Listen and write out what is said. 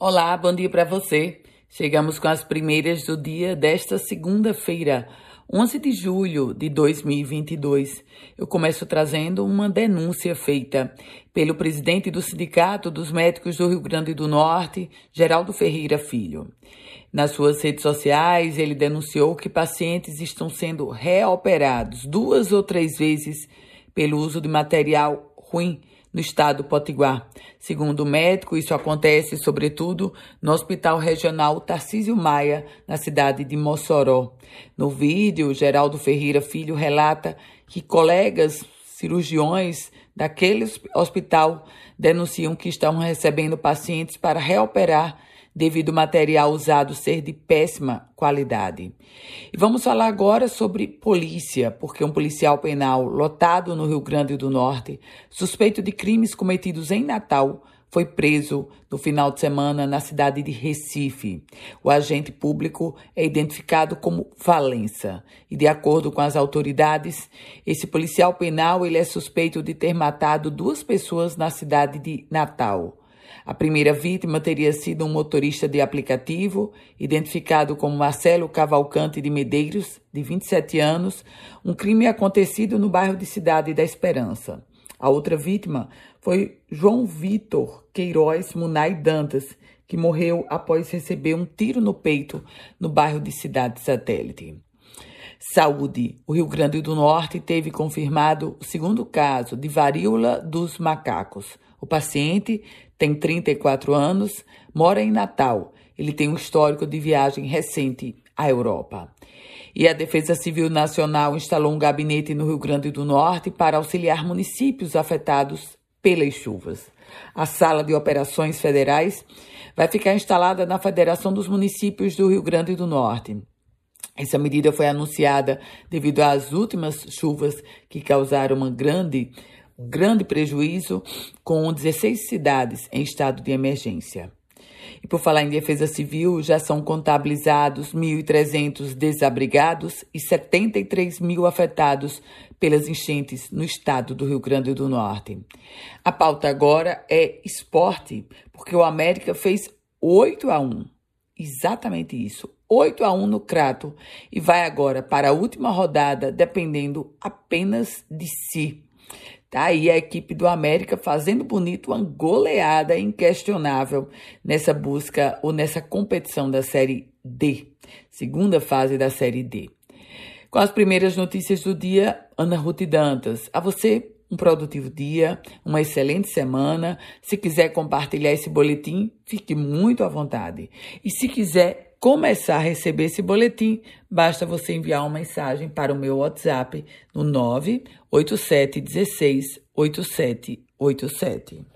Olá, bom dia para você. Chegamos com as primeiras do dia desta segunda-feira, 11 de julho de 2022. Eu começo trazendo uma denúncia feita pelo presidente do Sindicato dos Médicos do Rio Grande do Norte, Geraldo Ferreira Filho. Nas suas redes sociais, ele denunciou que pacientes estão sendo reoperados duas ou três vezes pelo uso de material ruim no estado do Potiguar. Segundo o médico, isso acontece sobretudo no Hospital Regional Tarcísio Maia, na cidade de Mossoró. No vídeo, Geraldo Ferreira Filho relata que colegas cirurgiões daquele hospital denunciam que estão recebendo pacientes para reoperar devido ao material usado ser de péssima qualidade. E vamos falar agora sobre polícia, porque um policial penal lotado no Rio Grande do Norte, suspeito de crimes cometidos em Natal, foi preso no final de semana na cidade de Recife. O agente público é identificado como Valença e, de acordo com as autoridades, esse policial penal ele é suspeito de ter matado duas pessoas na cidade de Natal. A primeira vítima teria sido um motorista de aplicativo, identificado como Marcelo Cavalcante de Medeiros, de 27 anos, um crime acontecido no bairro de Cidade da Esperança. A outra vítima foi João Vitor Queiroz Munai Dantas, que morreu após receber um tiro no peito no bairro de Cidade Satélite. Saúde. O Rio Grande do Norte teve confirmado o segundo caso de varíola dos macacos. O paciente tem 34 anos, mora em Natal. Ele tem um histórico de viagem recente à Europa. E a Defesa Civil Nacional instalou um gabinete no Rio Grande do Norte para auxiliar municípios afetados pelas chuvas. A sala de operações federais vai ficar instalada na Federação dos Municípios do Rio Grande do Norte. Essa medida foi anunciada devido às últimas chuvas que causaram uma grande, um grande prejuízo, com 16 cidades em estado de emergência. E por falar em defesa civil, já são contabilizados 1.300 desabrigados e 73 mil afetados pelas enchentes no estado do Rio Grande do Norte. A pauta agora é esporte, porque o América fez 8 a 1. Exatamente isso. 8 a 1 no Crato e vai agora para a última rodada dependendo apenas de si. Tá aí a equipe do América fazendo bonito uma goleada inquestionável nessa busca ou nessa competição da Série D, segunda fase da Série D. Com as primeiras notícias do dia, Ana Ruth Dantas. A você, um produtivo dia, uma excelente semana. Se quiser compartilhar esse boletim, fique muito à vontade. E se quiser começar a receber esse boletim, basta você enviar uma mensagem para o meu WhatsApp no 98716 8787.